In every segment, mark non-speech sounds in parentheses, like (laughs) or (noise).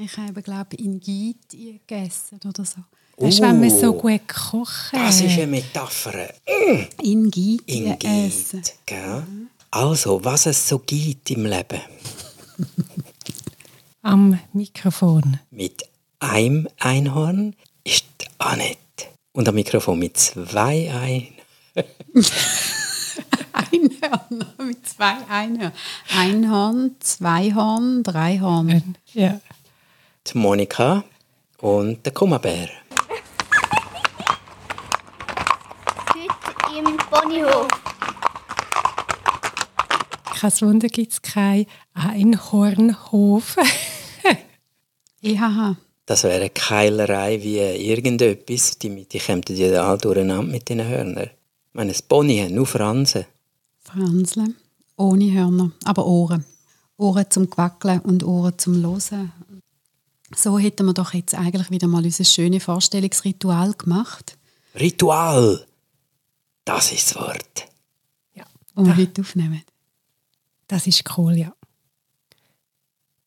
Ich habe, glaube ich, in Giet gegessen oder so. Weißt, wenn man so gut kocht. Das ist eine Metapher. In Giet In essen. Gell? Also, was es so gibt im Leben. (laughs) Am Mikrofon. Mit einem Einhorn ist Annette. Und am Mikrofon mit zwei Ein. (laughs) Einhörner mit zwei Einhörnern. Einhorn, Zweihorn, Dreihorn. Ja. Die Monika und der Kummerbär. Heute im Ponyhof. Kein Wunder gibt es keinen Einhornhof. (laughs) IHH. Das wäre eine Keilerei wie irgendetwas. Die, die kämen ja alle durcheinander mit den Hörnern. Ich meine, das Pony hat nur Fransen. Franzle. Ohne Hörner, aber Ohren. Ohren zum Quackeln und Ohren zum Losen. So hätten wir doch jetzt eigentlich wieder mal unser schönes Vorstellungsritual gemacht, Ritual. Das ist das Wort. das wir heute aufnehmen. Das ist cool, ja.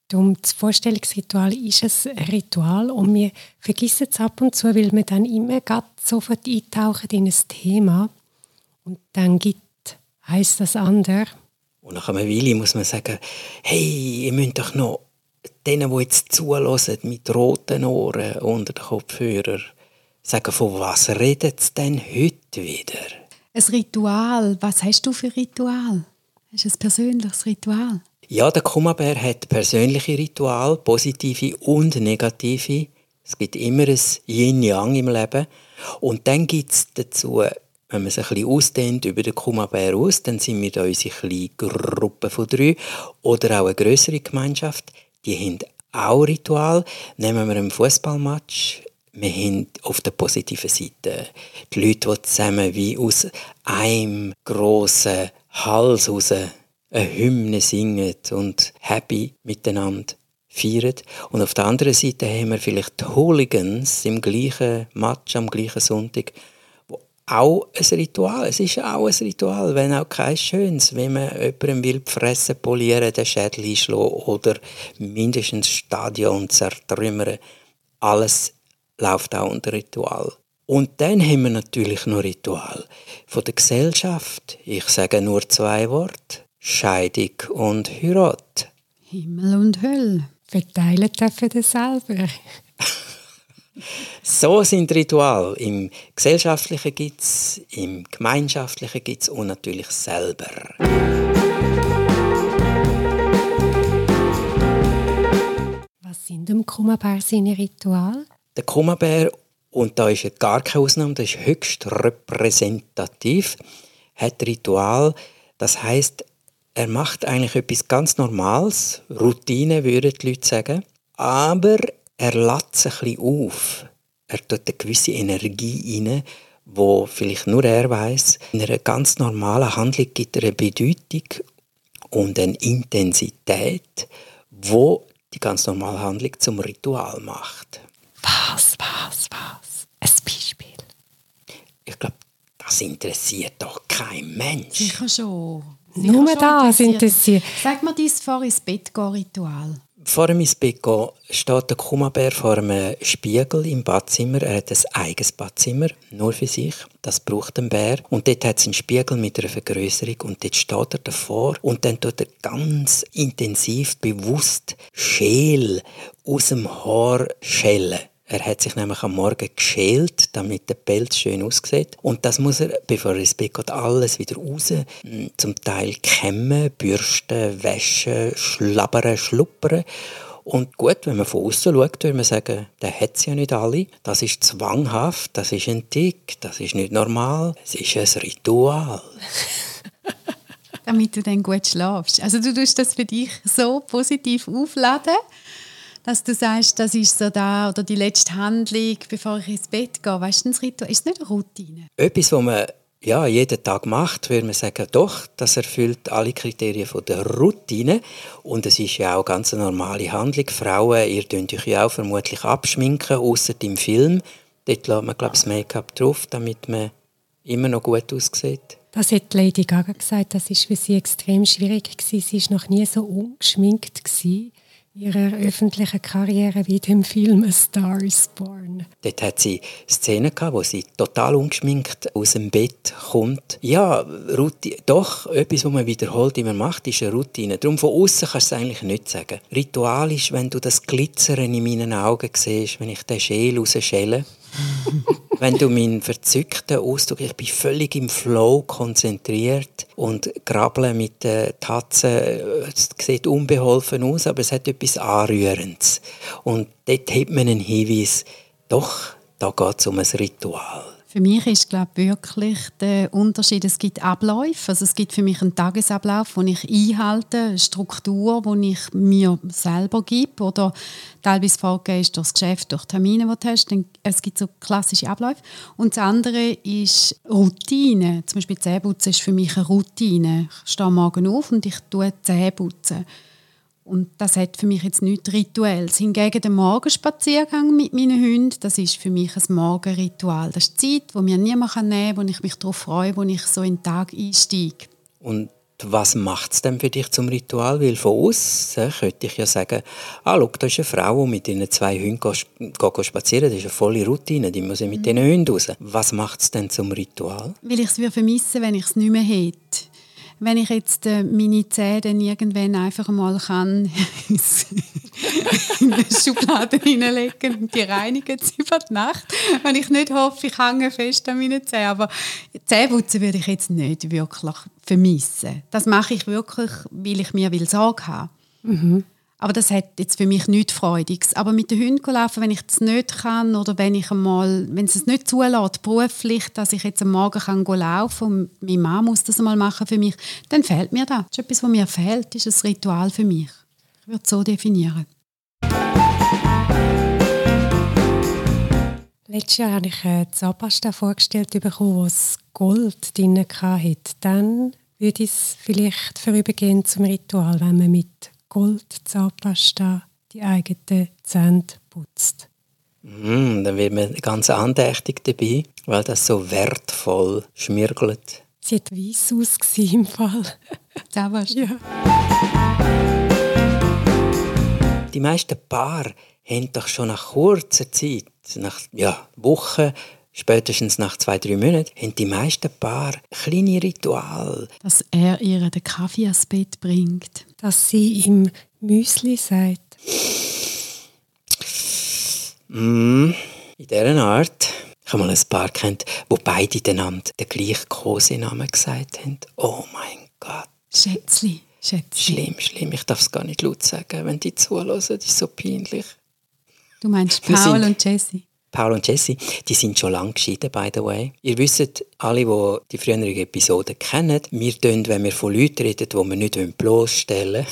Darum, das Vorstellungsritual ist ein Ritual und wir vergessen es ab und zu, weil wir dann immer sofort eintauchen in ein Thema und dann gibt eins das andere. Und nach einer Weile muss man sagen, hey, ihr müsst doch noch denen, die jetzt zulassen, mit roten Ohren unter den Kopfhörer, sagen, von was redet es denn heute wieder? Ein Ritual. Was hast du für ein Ritual? Hast du ein persönliches Ritual? Ja, der Kummerbär hat persönliche Ritual, positive und negative. Es gibt immer ein Yin-Yang im Leben. Und dann gibt es dazu, wenn man sich ein bisschen ausdehnt über den Kummerbär aus, dann sind wir da unsere kleine Gruppe von drei oder auch eine größere Gemeinschaft. Die haben auch Ritual. Nehmen wir einen Fußballmatch. Wir haben auf der positiven Seite die Leute, die zusammen wie aus einem grossen Hals raus eine Hymne singen und happy miteinander feiern. Und auf der anderen Seite haben wir vielleicht die Hooligans im gleichen Match am gleichen Sonntag, auch ein Ritual, es ist auch ein Ritual, wenn auch kein schönes, wenn man jemandem will die Fresse polieren, den Schädel einschlagen oder mindestens das Stadion zertrümmern. Alles läuft auch unter Ritual. Und dann haben wir natürlich noch Ritual von der Gesellschaft. Ich sage nur zwei Worte. Scheidung und Heirat. Himmel und Hölle. Verteilen dürfen das selber. (laughs) So sind Ritual. Im Gesellschaftlichen gibt es, im Gemeinschaftlichen gibt es und natürlich selber. Was sind dem Kummerbär seine Ritual? Der Kummerbär, und da ist ja gar keine Ausnahme, das ist höchst repräsentativ, hat Ritual, das heißt, er macht eigentlich etwas ganz Normales, Routine würden die Leute sagen, aber er lädt sich ein bisschen auf. Er tut eine gewisse Energie rein, wo vielleicht nur er weiß. In einer ganz normalen Handlung gibt er eine Bedeutung und eine Intensität, wo die ganz normale Handlung zum Ritual macht. Was, was, was? Ein Beispiel. Ich glaube, das interessiert doch kein Mensch. Sicher schon. Nur Sicher schon das interessiert. Sag mir dein vor ins Bett gehen Ritual. Vor dem Bett steht der Kummerbär vor einem Spiegel im Badzimmer. Er hat ein eigenes Badzimmer, nur für sich. Das braucht ein Bär. Und dort hat es einen Spiegel mit einer Vergrößerung und dort steht er davor. Und dann tut er ganz intensiv, bewusst Schäl aus dem Haar schälen. Er hat sich nämlich am Morgen geschält, damit der Pelz schön aussieht. Und das muss er, bevor er ins Bett geht, alles wieder raus. m, Zum Teil kämmen, bürsten, waschen, schlabbern, schluppern. Und gut, wenn man von außen schaut, würde man sagen, der hat es ja nicht alle. Das ist zwanghaft, das ist ein Tick, das ist nicht normal. Es ist ein Ritual. (laughs) damit du dann gut schlafst. Also du tust das für dich so positiv aufladen, dass du sagst, das ist so da oder die letzte Handlung, bevor ich ins Bett gehe. Weißt du, das Ritual ist nicht eine Routine. Etwas, was man ja, jeden Tag macht, würde man sagen, doch, das erfüllt alle Kriterien von der Routine. Und es ist ja auch ganz eine normale Handlung. Frauen, ihr könnt euch ja auch vermutlich abschminken, außer im Film. Dort lässt man, glaube ich, das Make-up drauf, damit man immer noch gut aussieht. Das hat Lady Gaga gesagt, das ist für sie extrem schwierig gewesen. Sie war noch nie so ungeschminkt gewesen, ihrer öffentlichen Karriere wie dem Film A Star is Born. Dort hat sie Szenen wo sie total ungeschminkt aus dem Bett kommt. Ja, Routine, doch, etwas, was man wiederholt immer macht, ist eine Routine. Darum von außen kannst du es eigentlich nicht sagen. Ritual ist, wenn du das Glitzern in meinen Augen siehst, wenn ich den Schäl rausschäle. (laughs) wenn du meinen verzückten Ausdruck, ich bin völlig im Flow konzentriert und grabble mit der Tatze, es sieht unbeholfen aus, aber es hat etwas Anrührendes. Und dort hat man einen Hinweis, doch, da geht es um ein Ritual. Für mich ist glaube wirklich der Unterschied, es gibt Abläufe, also es gibt für mich einen Tagesablauf, den ich einhalte, eine Struktur, die ich mir selber gebe oder teilweise vorgegeben durch das Geschäft, durch Termine, die du hast. Es gibt so klassische Abläufe. Und das andere ist Routine. Zum Beispiel Zähneputzen ist für mich eine Routine. Ich stehe morgen auf und ich tue Zähne putzen. Und das hat für mich jetzt nichts Rituelles. Hingegen der Morgenspaziergang mit meinen Hunden, das ist für mich ein Morgenritual. Das ist die Zeit, die mir niemand nehmen kann, wo ich mich darauf freue, wo ich so in den Tag einsteige. Und was macht es denn für dich zum Ritual? Weil von außen könnte ich ja sagen, ah, schau, da ist eine Frau, die mit ihren zwei Hunden geht, spazieren Das ist eine volle Routine, die muss mit mhm. diesen Hunden raus. Was macht es denn zum Ritual? Weil ich es vermissen wenn ich es nicht mehr hätte wenn ich jetzt äh, meine Zähne dann irgendwann einfach mal kann (laughs) in eine Schublade hineinlegen und die reinigen sie über die Nacht, wenn ich nicht hoffe, ich hänge fest an meinen Zähnen. Aber Zähneputzen würde ich jetzt nicht wirklich vermissen. Das mache ich wirklich, weil ich mir will Sorge haben. Mhm. Aber das hat jetzt für mich nichts Freudiges. Aber mit den Hunden laufen, wenn ich das nicht kann oder wenn ich einmal, wenn es es nicht zulässt, beruflich, dass ich jetzt am Morgen kann laufen und meine Mama muss das einmal machen für mich, dann fehlt mir das. Das ist etwas, was mir fehlt, ist ein Ritual für mich. Ich würde es so definieren. Letztes Jahr habe ich eine Zahnpasta vorgestellt bekommen, wo Gold drin hatte. Dann würde ich es vielleicht vorübergehen zum Ritual, wenn man mit Goldzahnpasta die eigenen Zähne putzt. Mm, dann wird man ganz andächtig dabei, weil das so wertvoll schmirgelt. Sie hat weiss ausgesehen im Fall. (laughs) Zahnpasta. Ja. Die meisten Paare haben doch schon nach kurzer Zeit, nach ja, Wochen, spätestens nach zwei, drei Monaten, haben die meisten Paare kleine Rituale. Dass er ihr den Kaffee ans Bett bringt. Dass sie ihm Müsli sagt. Mm, in dieser Art. Ich habe mal ein Paar kennt, wo beide einander den gleichen Kosenamen gesagt haben. Oh mein Gott. Schätzli. Schätzli. Schlimm, schlimm. Ich darf es gar nicht laut sagen, wenn die zuhören. Das ist so peinlich. Du meinst Paul und Jessie? Paul und Jesse, die sind schon lange geschieden, by the way. Ihr wisst, alle, die die früheren Episoden kennen, wir tun, wenn wir von Leuten reden, die wir nicht bloßstellen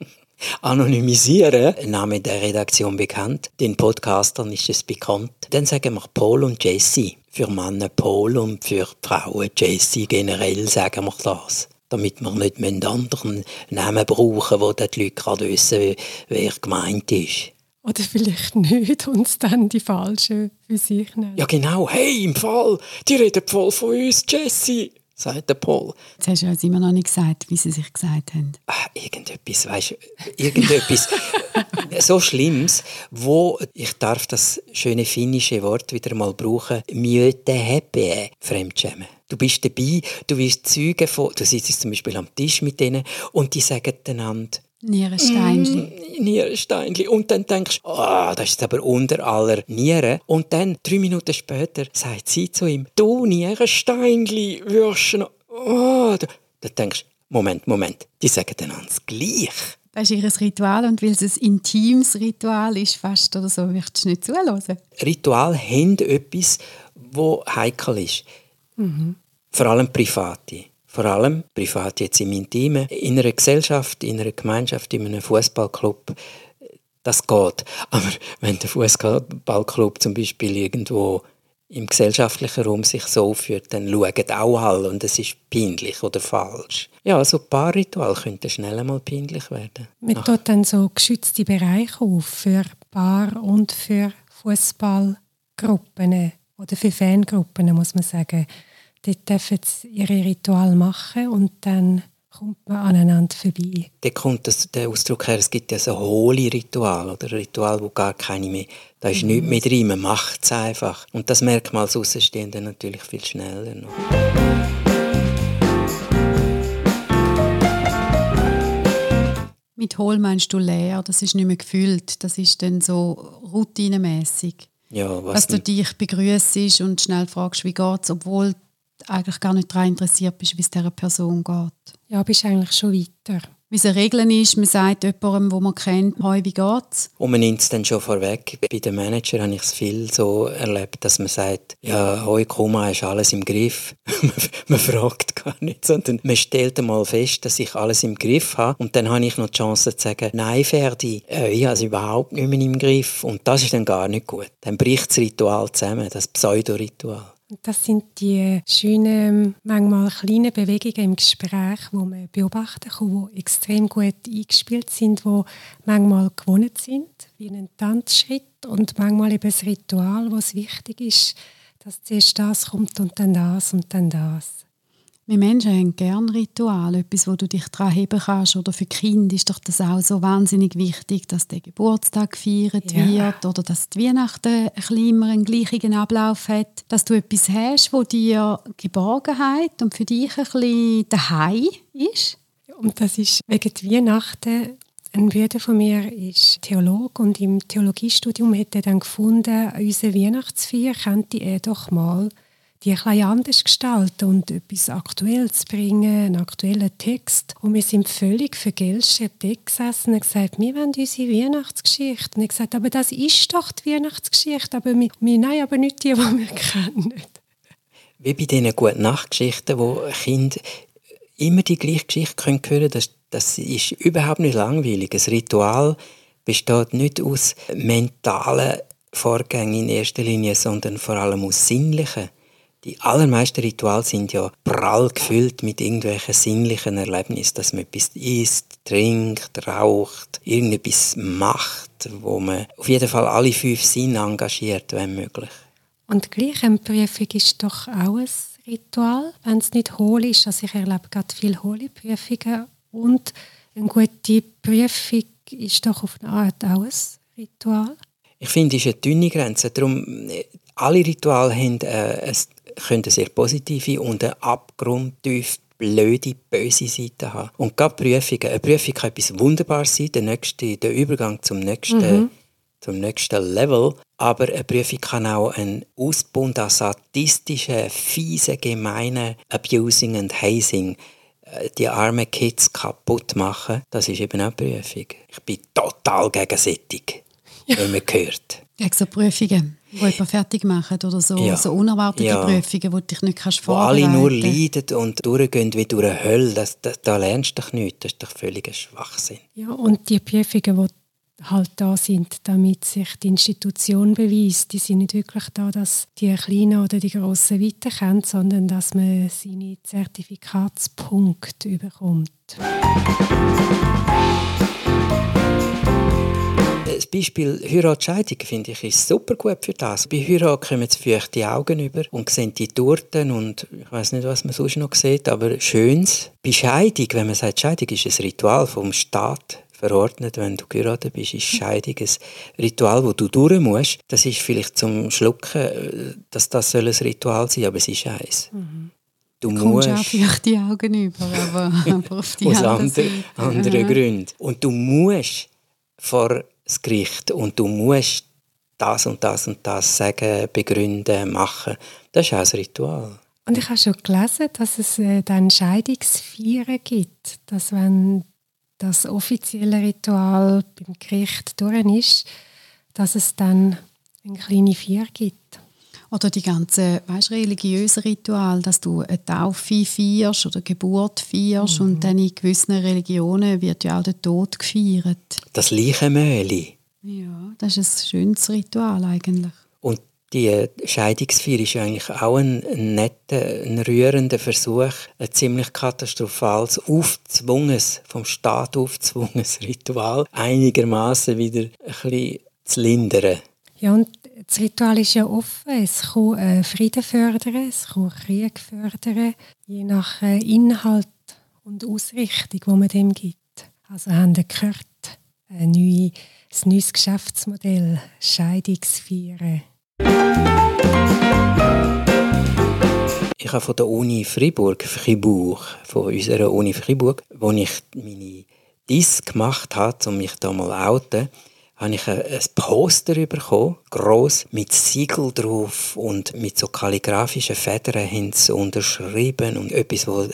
(laughs) anonymisieren, Name der Redaktion bekannt, den Podcastern ist es bekannt, dann sagen wir Paul und Jesse. Für Männer Paul und für Frauen Jesse generell sagen wir das damit wir nicht anderen Namen brauchen, wo die Leute gerade wissen, wer gemeint ist. Oder vielleicht nicht uns dann die Falschen für sich nehmen. Ja genau, hey, im Fall, die reden voll von uns, Jesse, sagt der Paul. Jetzt hast du uns immer noch nicht gesagt, wie sie sich gesagt haben. Ach, irgendetwas, weißt du, irgendetwas (laughs) so Schlimmes, wo, ich darf das schöne finnische Wort wieder mal brauchen, «Mjöte häppe», Fremdschämen. Du bist dabei, du wirst Zeuge von, du sitzt zum Beispiel am Tisch mit denen und die sagen einander, Nierensteinli. Mm, Nierensteinli. Und dann denkst du, oh, das ist aber unter aller Nieren. Und dann, drei Minuten später, sagt sie zu ihm, du Nierensteinli, wirst du noch... Oh. Dann denkst du, Moment, Moment, die sagen dann ans gleich. Das ist ihr Ritual und weil es ein intimes Ritual ist, fast oder so, wirst du nicht zulassen. Ritual haben etwas, das heikel ist. Mhm. Vor allem private vor allem privat jetzt im Intimen, in einer Gesellschaft, in einer Gemeinschaft, in einem Fußballclub, das geht. Aber wenn der Fußballclub zum Beispiel irgendwo im gesellschaftlichen Raum sich so aufführt, dann schauen auch alle und es ist peinlich oder falsch. Ja, so also ein paar Rituale könnten schnell einmal peinlich werden. Man tut dann so geschützte Bereiche auf für Paar und für Fußballgruppen oder für Fangruppen, muss man sagen. Dort dürfen sie ihre Ritual machen und dann kommt man aneinander vorbei. Da kommt das, der Ausdruck her, es gibt ja so hohle Ritual oder Ritual, wo gar keine mehr, da ist mhm. nichts mehr drin, man macht es einfach. Und das merkt man als Außenstehender natürlich viel schneller noch. Mit hohl meinst du leer, das ist nicht mehr gefüllt, das ist dann so routinemäßig. Ja, was Dass du dich begrüßt und schnell fragst, wie geht's, obwohl eigentlich gar nicht daran interessiert bist, wie es dieser Person geht. Ja, bist eigentlich schon weiter. Wie es Regeln ist, man sagt jemandem, den man kennt, «Hoi, wie geht's?» Und man nimmt es dann schon vorweg. Bei den Manager habe ich es viel so erlebt, dass man sagt, «Ja, hoi, Kuma, ist alles im Griff.» (laughs) Man fragt gar nicht, sondern man stellt einmal fest, dass ich alles im Griff habe. Und dann habe ich noch die Chance zu sagen, «Nein, Ferdi, äh, ich habe es überhaupt nicht mehr im Griff.» Und das ist dann gar nicht gut. Dann bricht das Ritual zusammen, das Pseudoritual. Das sind die schönen, manchmal kleinen Bewegungen im Gespräch, wo man beobachten kann, die extrem gut eingespielt sind, die manchmal gewonnen sind, wie ein Tanzschritt und manchmal eben ein Ritual, wo es wichtig ist, dass zuerst das kommt und dann das und dann das. Wir Menschen haben gerne Rituale, etwas, wo du dich daran heben kannst. Oder für Kinder ist doch das auch so wahnsinnig wichtig, dass der Geburtstag gefeiert ja. wird oder dass die Weihnachten ein immer einen gleichen Ablauf hat. Dass du etwas hast, wo dir Geborgenheit und für dich ein bisschen daheim ist. Und das ist wegen Weihnachten ein Bruder von mir ist Theologe und im Theologiestudium hat er dann gefunden, unsere Weihnachtsfeier könnte er doch mal die etwas anders gestalten und etwas Aktuelles bringen, einen aktuellen Text. Und wir sind völlig vergeltert dort gesessen und gesagt, wir wollen unsere Weihnachtsgeschichte. Und ich gesagt, aber das ist doch die Weihnachtsgeschichte, aber wir, wir nein, aber nicht die, die wir (laughs) kennen. Wie bei diesen guten Nachtgeschichten, wo Kinder immer die gleiche Geschichte hören können, das, das ist überhaupt nicht langweilig. Ein Ritual besteht nicht aus mentalen Vorgängen in erster Linie, sondern vor allem aus sinnlichen. Die allermeisten Rituale sind ja prall gefüllt mit irgendwelchen sinnlichen Erlebnissen, dass man etwas isst, trinkt, raucht, irgendetwas macht, wo man auf jeden Fall alle fünf Sinne engagiert, wenn möglich. Und gleich eine Prüfung ist doch auch ein Ritual, wenn es nicht hohl ist. Also ich erlebe gerade viele hohle Prüfungen und eine gute Prüfung ist doch auf eine Art auch ein Ritual. Ich finde, es ist eine dünne Grenze. Darum, alle Rituale haben äh, ein können sehr positive und eine abgrundtief blöde, böse Seite haben. Und gerade Prüfungen. Eine Prüfung kann etwas Wunderbares sein, der, nächste, der Übergang zum nächsten, mhm. zum nächsten Level. Aber eine Prüfung kann auch ein Ausbund an sadistischen, fiesen, gemeinen Abusing und Hazing äh, die armen Kids kaputt machen. Das ist eben auch eine Prüfung. Ich bin total gegen Sättig, ja. wenn man hört. So Prüfungen? die jemanden fertig machen oder so, ja. so unerwartete ja. Prüfungen, die du dich nicht kannst vorbereiten kannst. Wo alle nur leiden und durchgehen wie durch eine Hölle, das, das, da lernst du doch nichts, das ist doch völliger Schwachsinn. Ja, und die Prüfungen, die halt da sind, damit sich die Institution beweist, die sind nicht wirklich da, dass die Kleinen oder die Grossen weiterkommen, sondern dass man seine Zertifikatspunkte bekommt. Das Beispiel Heiratscheidung finde ich ist super gut für das. Bei Heirat kommen jetzt feuchte Augen über und sehen die Torten und ich weiß nicht, was man sonst noch sieht, aber Schönes. Bei Scheidung, wenn man sagt, Scheidung ist ein Ritual vom Staat verordnet, wenn du geheiratet bist, ist Scheidung ein Ritual, wo du durch musst. Das ist vielleicht zum Schlucken, dass das soll ein Ritual sein, aber es ist eins. Mhm. Du musst auch vielleicht die Augen über, aber, (laughs) aber auf die Aus andere, anderen Gründen. Und du musst vor das Gericht und du musst das und das und das sagen, begründen, machen. Das ist auch ein Ritual. Und ich habe schon gelesen, dass es äh, dann Scheidungsfeiern gibt, dass wenn das offizielle Ritual beim Gericht durch ist, dass es dann eine kleine Feier gibt. Oder die ganzen weißt, religiösen Rituale, dass du eine Taufe feierst oder Geburt feierst mhm. und dann in gewissen Religionen wird ja auch der Tod gefeiert. Das Leichenmöhli. Ja, das ist ein schönes Ritual eigentlich. Und die Scheidungsfeier ist eigentlich auch ein, ein netter, ein rührender Versuch, ein ziemlich katastrophales, aufzwungenes, vom Staat aufzwungenes Ritual einigermaßen wieder ein bisschen zu lindern. Ja, und das Ritual ist ja offen. Es kann äh, Frieden fördern, es kann Krieg fördern, je nach äh, Inhalt und Ausrichtung, die man dem gibt. Also haben wir gehört, ein, neue, ein neues Geschäftsmodell, Scheidungsfeiern. Ich habe von der Uni Fribourg, Fribourg, von unserer Uni Fribourg, wo ich meine Dis gemacht habe, um mich da mal outen, habe ich ein Poster bekommen, gross, mit Siegel drauf und mit so kalligraphischen Federn haben sie unterschrieben und etwas, wo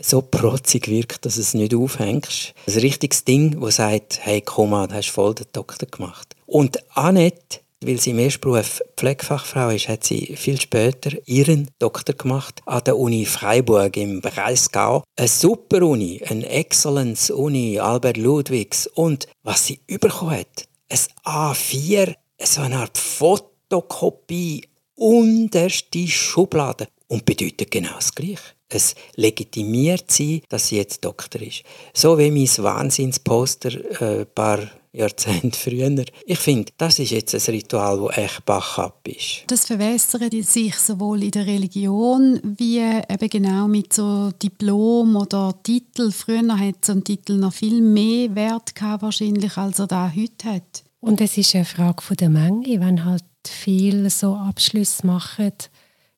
so protzig wirkt, dass es nicht aufhängst. Ein richtiges Ding, das sagt, hey, komm mal, du hast voll den Doktor gemacht. Und Annette, weil sie im ersten Beruf Pflegefachfrau ist, hat sie viel später ihren Doktor gemacht an der Uni Freiburg im Breisgau. Eine super Uni, eine Excellence-Uni, Albert Ludwigs. Und was sie bekommen hat, ein A4, so eine Art Fotokopie, unterste Schublade und bedeutet genau das Gleiche. Es legitimiert sie, dass sie jetzt Doktor ist. So wie mein Wahnsinnsposter äh, ein paar Jahrzehnte früher. Ich finde, das ist jetzt ein Ritual, das echt bachab ist. Das verwässert sich sowohl in der Religion wie eben genau mit so Diplom oder Titel. Früher hat so ein Titel noch viel mehr Wert gehabt, wahrscheinlich, als er da heute hat. Und es ist eine Frage von der Menge, wenn halt viele so Abschlüsse machen,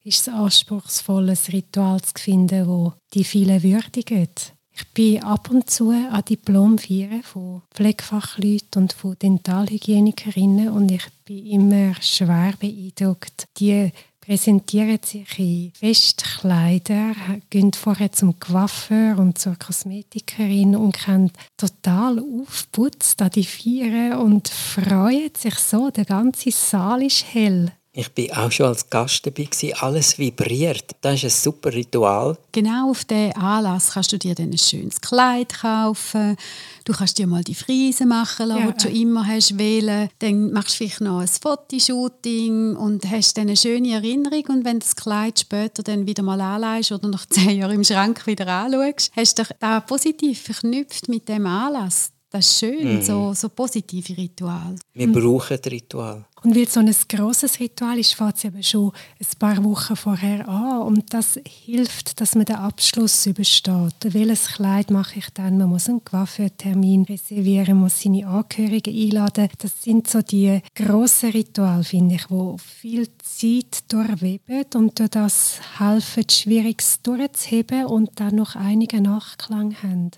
ist es anspruchsvoll, ein Ritual zu finden, wo die vielen würdigt. Ich bin ab und zu an Diplomfeiern von Pflegefachleuten und von Dentalhygienikerinnen und ich bin immer schwer beeindruckt. Die präsentieren sich in Festkleider, gehen vorher zum Coiffeur und zur Kosmetikerin und haben total aufputzt an die Feiern und freuen sich so. Der ganze Saal ist hell. Ich bin auch schon als Gast dabei, alles vibriert. Das ist ein super Ritual. Genau auf diesen Anlass kannst du dir dann ein schönes Kleid kaufen. Du kannst dir mal die Friese machen lassen, ja. die du schon immer hast wählen. Dann machst du vielleicht noch ein Fotoshooting und hast dann eine schöne Erinnerung. Und wenn du das Kleid später dann wieder mal anleihst oder nach (laughs) zehn Jahren im Schrank wieder anschaust, hast du dich da positiv verknüpft mit dem Anlass. Das ist schön, mhm. so, so positive Rituale. Wir mhm. brauchen Ritual. Und weil so ein grosses Ritual ist, fängt es eben schon ein paar Wochen vorher an. Und das hilft, dass man den Abschluss übersteht. Welches Kleid mache ich dann? Man muss einen Coiffeurtermin reservieren, muss seine Angehörigen einladen. Das sind so die grossen Rituale, finde ich, die viel Zeit durchweben und durch das helfen, Schwieriges durchzuheben und dann noch einige Nachklang haben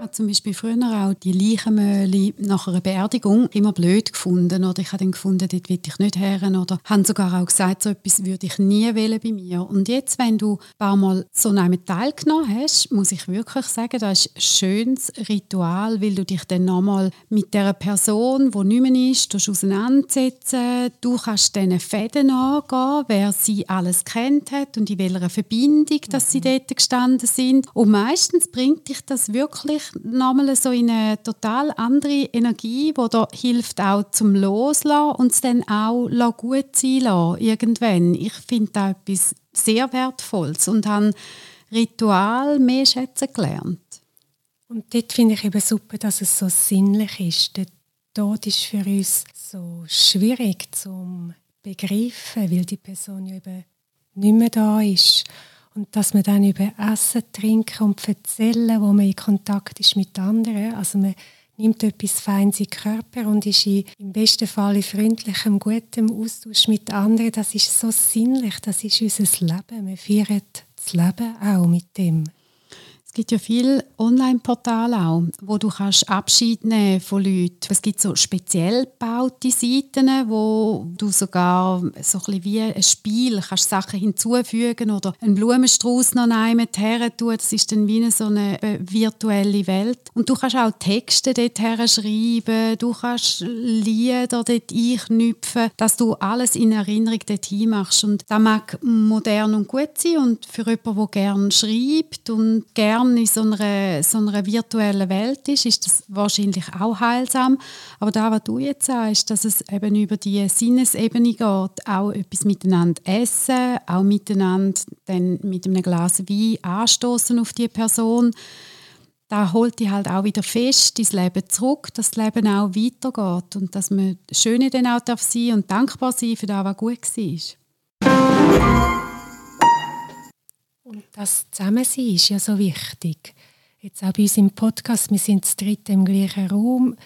habe zum Beispiel früher auch die Leichenmöhle nach einer Beerdigung immer blöd gefunden. Oder ich habe dann gefunden, dort will ich nicht her. Oder haben sogar auch gesagt, so etwas würde ich nie wählen bei mir. Und jetzt, wenn du ein paar Mal so einem teilgenommen hast, muss ich wirklich sagen, das ist ein schönes Ritual, weil du dich dann nochmal mit der Person, die nicht mehr ist, auseinandersetzen. Du kannst diesen Fäden angehen, wer sie alles kennt hat und in welcher Verbindung dass sie mhm. dort gestanden sind. Und meistens bringt dich das wirklich nochmal so in eine total andere Energie, die da hilft auch zum Loslassen und es dann auch gut sein lassen, irgendwann. Ich finde das etwas sehr Wertvolles und habe Ritual mehr schätzen gelernt. Und dort finde ich eben super, dass es so sinnlich ist. Der Tod ist für uns so schwierig zu begreifen, weil die Person ja eben nicht mehr da ist. Und dass man dann über Essen, Trinken und Erzählen, wo man in Kontakt ist mit anderen, also man nimmt etwas Feines in den Körper und ist in, im besten Fall in freundlichem, gutem Austausch mit anderen, das ist so sinnlich, das ist unser Leben. Wir feiern das Leben auch mit dem. Es gibt ja viele Online-Portale auch, wo du kannst Abschied nehmen von Leuten. Es gibt so speziell gebaute Seiten, wo du sogar so ein wie ein Spiel kannst Sachen hinzufügen oder einen Blumenstrauß noch einmal her tun. Das ist dann wie eine so eine äh, virtuelle Welt. Und du kannst auch Texte dort schreiben, du kannst Lieder dort einknüpfen, dass du alles in Erinnerung dorthin machst. Und das mag modern und gut sein und für jemanden, der gerne schreibt und gerne gern in so einer, so einer virtuellen Welt ist, ist das wahrscheinlich auch heilsam. Aber da, was du jetzt sagst, dass es eben über die Sinnesebene geht, auch etwas miteinander essen, auch miteinander dann mit einem Glas Wein anstoßen auf die Person, da holt die halt auch wieder fest ins Leben zurück, dass das Leben auch weitergeht und dass man Schöne dann auch darf und dankbar sein für das, was gut war. Und das Zusammensein ist ja so wichtig. Jetzt auch bei uns im Podcast, wir sind zu dritt im gleichen Raum.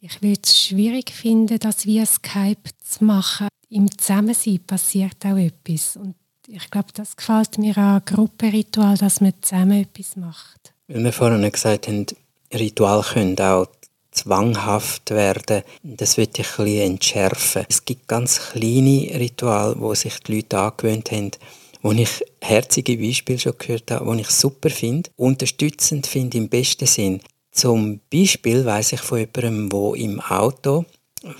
Ich würde es schwierig finden, das via Skype zu machen. Im Zusammensein passiert auch etwas. Und ich glaube, das gefällt mir an Gruppenritual, dass man zusammen etwas macht. Weil wir vorhin gesagt haben, Ritual können auch zwanghaft werden. Das wird ich ein bisschen entschärfen. Es gibt ganz kleine Rituale, wo sich die Leute angewöhnt haben, wo ich herzige Beispiele schon gehört habe, wo ich super finde, unterstützend finde im besten Sinn. Zum Beispiel weiß ich von jemandem, wo im Auto,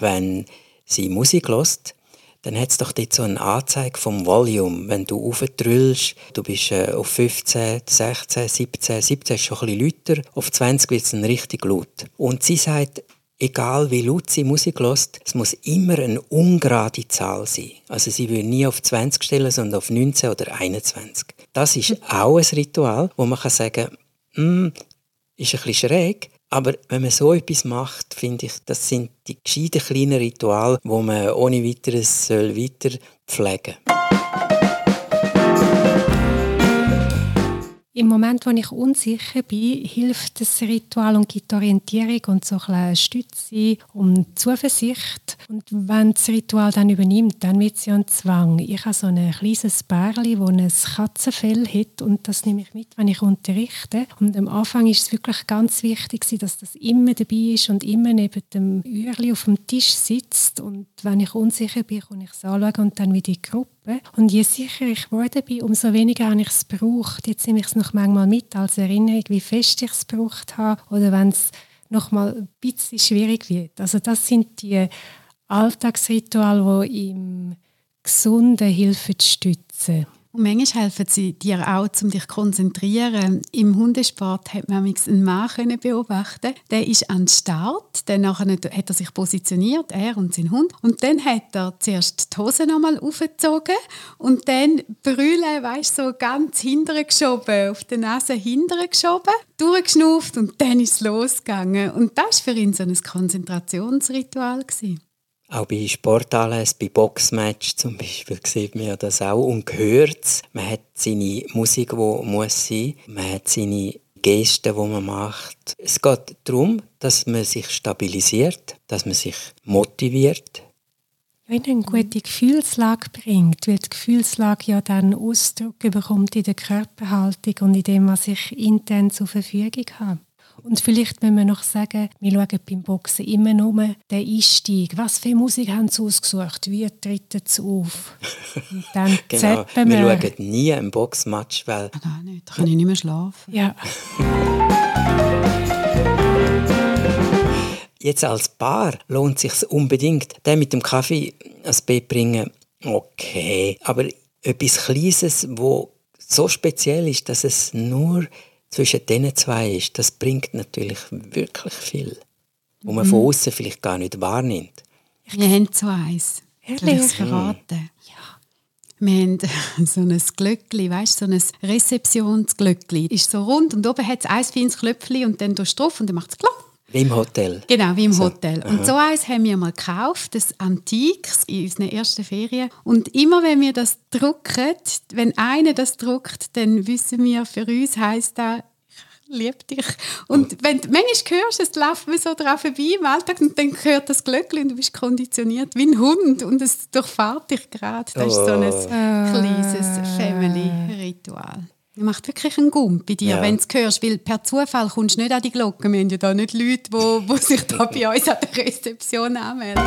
wenn sie Musik hört, dann hat es doch dort so eine Anzeige vom Volume. Wenn du aufdrüllst, du bist äh, auf 15, 16, 17, 17 ist schon ein bisschen lauter, auf 20 wird es richtig laut. Und sie sagt, egal wie laut sie Musik hört, es muss immer eine ungerade Zahl sein. Also sie will nie auf 20 stellen, sondern auf 19 oder 21. Das ist auch ein Ritual, wo man kann sagen kann, mm, ist ein bisschen schräg, aber wenn man so etwas macht, finde ich, das sind die gescheiten kleinen Rituale, wo man ohne weiteres weiter pflegen soll. Im Moment, wo ich unsicher bin, hilft das Ritual und gibt Orientierung und so ein Stütze und Zuversicht. Und wenn das Ritual dann übernimmt, dann wird es ja ein Zwang. Ich habe so ein kleines Bärli, das ein Katzenfell hat und das nehme ich mit, wenn ich unterrichte. Und am Anfang ist es wirklich ganz wichtig, dass das immer dabei ist und immer neben dem Uhrli auf dem Tisch sitzt. Und wenn ich unsicher bin, kann ich es anschauen und dann wieder in die Gruppe und je sicherer ich geworden bin, umso weniger habe ich es gebraucht. Jetzt nehme ich es noch manchmal mit als Erinnerung, wie fest ich es gebraucht habe oder wenn es noch mal ein bisschen schwierig wird. Also das sind die Alltagsrituale, die im Gesunden helfen zu stützen. Und manchmal helfen sie dir auch, um dich zu konzentrieren. Im Hundesport hat man einen Mann beobachten Der ist an Start, dann hat er sich positioniert, er und sein Hund. Und dann hat er zuerst die Hose nochmal aufgezogen und dann Brüllen, weißt so ganz hinterher geschoben, auf der Nase hinterher geschoben, durchgeschnauft und dann ist es losgegangen. Und das war für ihn so ein Konzentrationsritual. Gewesen. Auch bei Sportanlässen, bei Boxmatch zum Beispiel, sieht man ja das auch und hört es. Man hat seine Musik, die muss sein. Man hat seine Gesten, die man macht. Es geht darum, dass man sich stabilisiert, dass man sich motiviert. Wenn eine gute Gefühlslage bringt, weil die Gefühlslage ja dann Ausdruck bekommt in der Körperhaltung und in dem, was ich intern zur Verfügung habe. Und vielleicht müssen wir noch sagen, wir schauen beim Boxen immer nur den Einstieg. Was für Musik haben sie ausgesucht? Wie treten sie auf? Und dann (laughs) genau. wir. Wir schauen nie einen Boxmatch, weil... Ah, nein, nicht. Da kann ich nicht mehr schlafen. Ja. Jetzt als Paar lohnt es sich unbedingt, den mit dem Kaffee ans Bett bringen. Okay, aber etwas Kleines, wo so speziell ist, dass es nur zwischen diesen zwei ist, das bringt natürlich wirklich viel, wo man mhm. von außen vielleicht gar nicht wahrnimmt. Wir haben so eins. Ehrlich? Ich verraten? Ja. Wir haben (laughs) so ein Glöckli, weißt so ein Rezeptionsglöckli. Ist so rund und oben hat es ein feines Klöpfchen und dann tust du drauf und dann macht es klapp. Wie im Hotel. Genau, wie im so. Hotel. Und Aha. so eins haben wir mal gekauft, das Antiques in unseren ersten Ferien. Und immer wenn wir das drucken, wenn einer das druckt, dann wissen wir, für uns heisst das, liebe dich. Und wenn du manchmal hörst, es läuft mir so drauf vorbei im Alltag und dann hört das Glöckchen und du bist konditioniert wie ein Hund und es durchfahrt dich gerade. Das ist so ein oh. kleines Family-Ritual. Das macht wirklich einen Gump bei dir, ja. wenn du es hörst, weil per Zufall kommst du nicht an die Glocke. Wir haben ja da nicht Leute, die, die sich da bei uns an der Rezeption anmelden.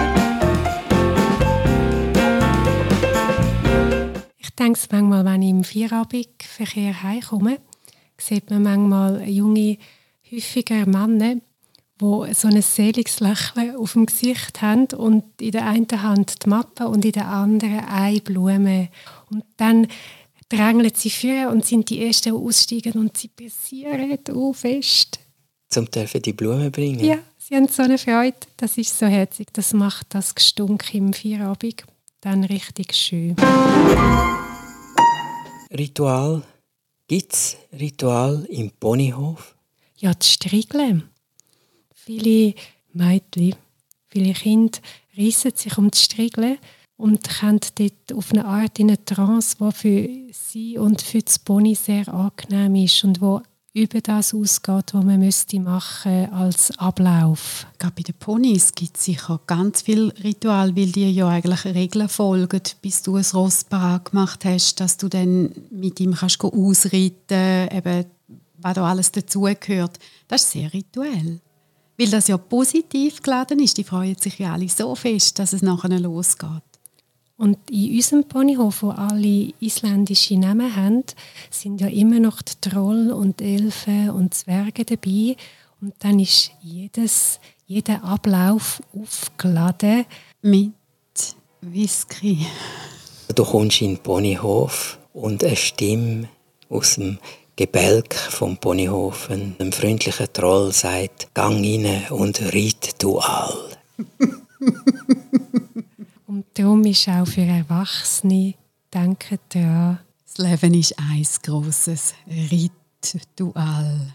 Ich denke es manchmal, wenn ich im Feierabendverkehr heimkomme, sieht man manchmal junge, häufiger Männer, die so ein seliges Lächeln auf dem Gesicht haben und in der einen Hand die Mappe und in der anderen eine Blume. Und dann drängeln sie vor und sind die Ersten, die aussteigen und sie passieren auch fest. Zum dürfen die Blumen bringen? Ja, sie haben so eine Freude. Das ist so herzig. Das macht das Gestunk im Feierabend dann richtig schön. Ritual Gibt es Ritual im Ponyhof? Ja, das Striegeln. Viele Mädchen, viele Kinder reissen sich um das Striegeln. Und kommen dort auf eine Art in eine Trance, die für sie und für das Pony sehr angenehm ist und wo über das ausgeht, was man müsste machen als Ablauf. Gerade bei den Ponys gibt es sicher ganz viel Ritual, weil die ja eigentlich Regeln folgen, bis du ein Ross gemacht hast, dass du dann mit ihm kannst ausreiten eben was da alles dazugehört. Das ist sehr rituell. Weil das ja positiv geladen ist. Die freuen sich ja alle so fest, dass es nachher losgeht. Und in unserem Ponyhof, wo alle isländische Namen haben, sind ja immer noch die Troll und Elfen und Zwerge dabei. Und dann ist jedes, jeder Ablauf aufgeladen. Mit Whisky. Du kommst in den Ponyhof und eine Stimme aus dem Gebälk vom Ponyhof, ein freundlicher Troll sagt, gang rein und ritt du all. (laughs) Und darum ist auch für Erwachsene, denken daran, das Leben ist ein grosses Ritual.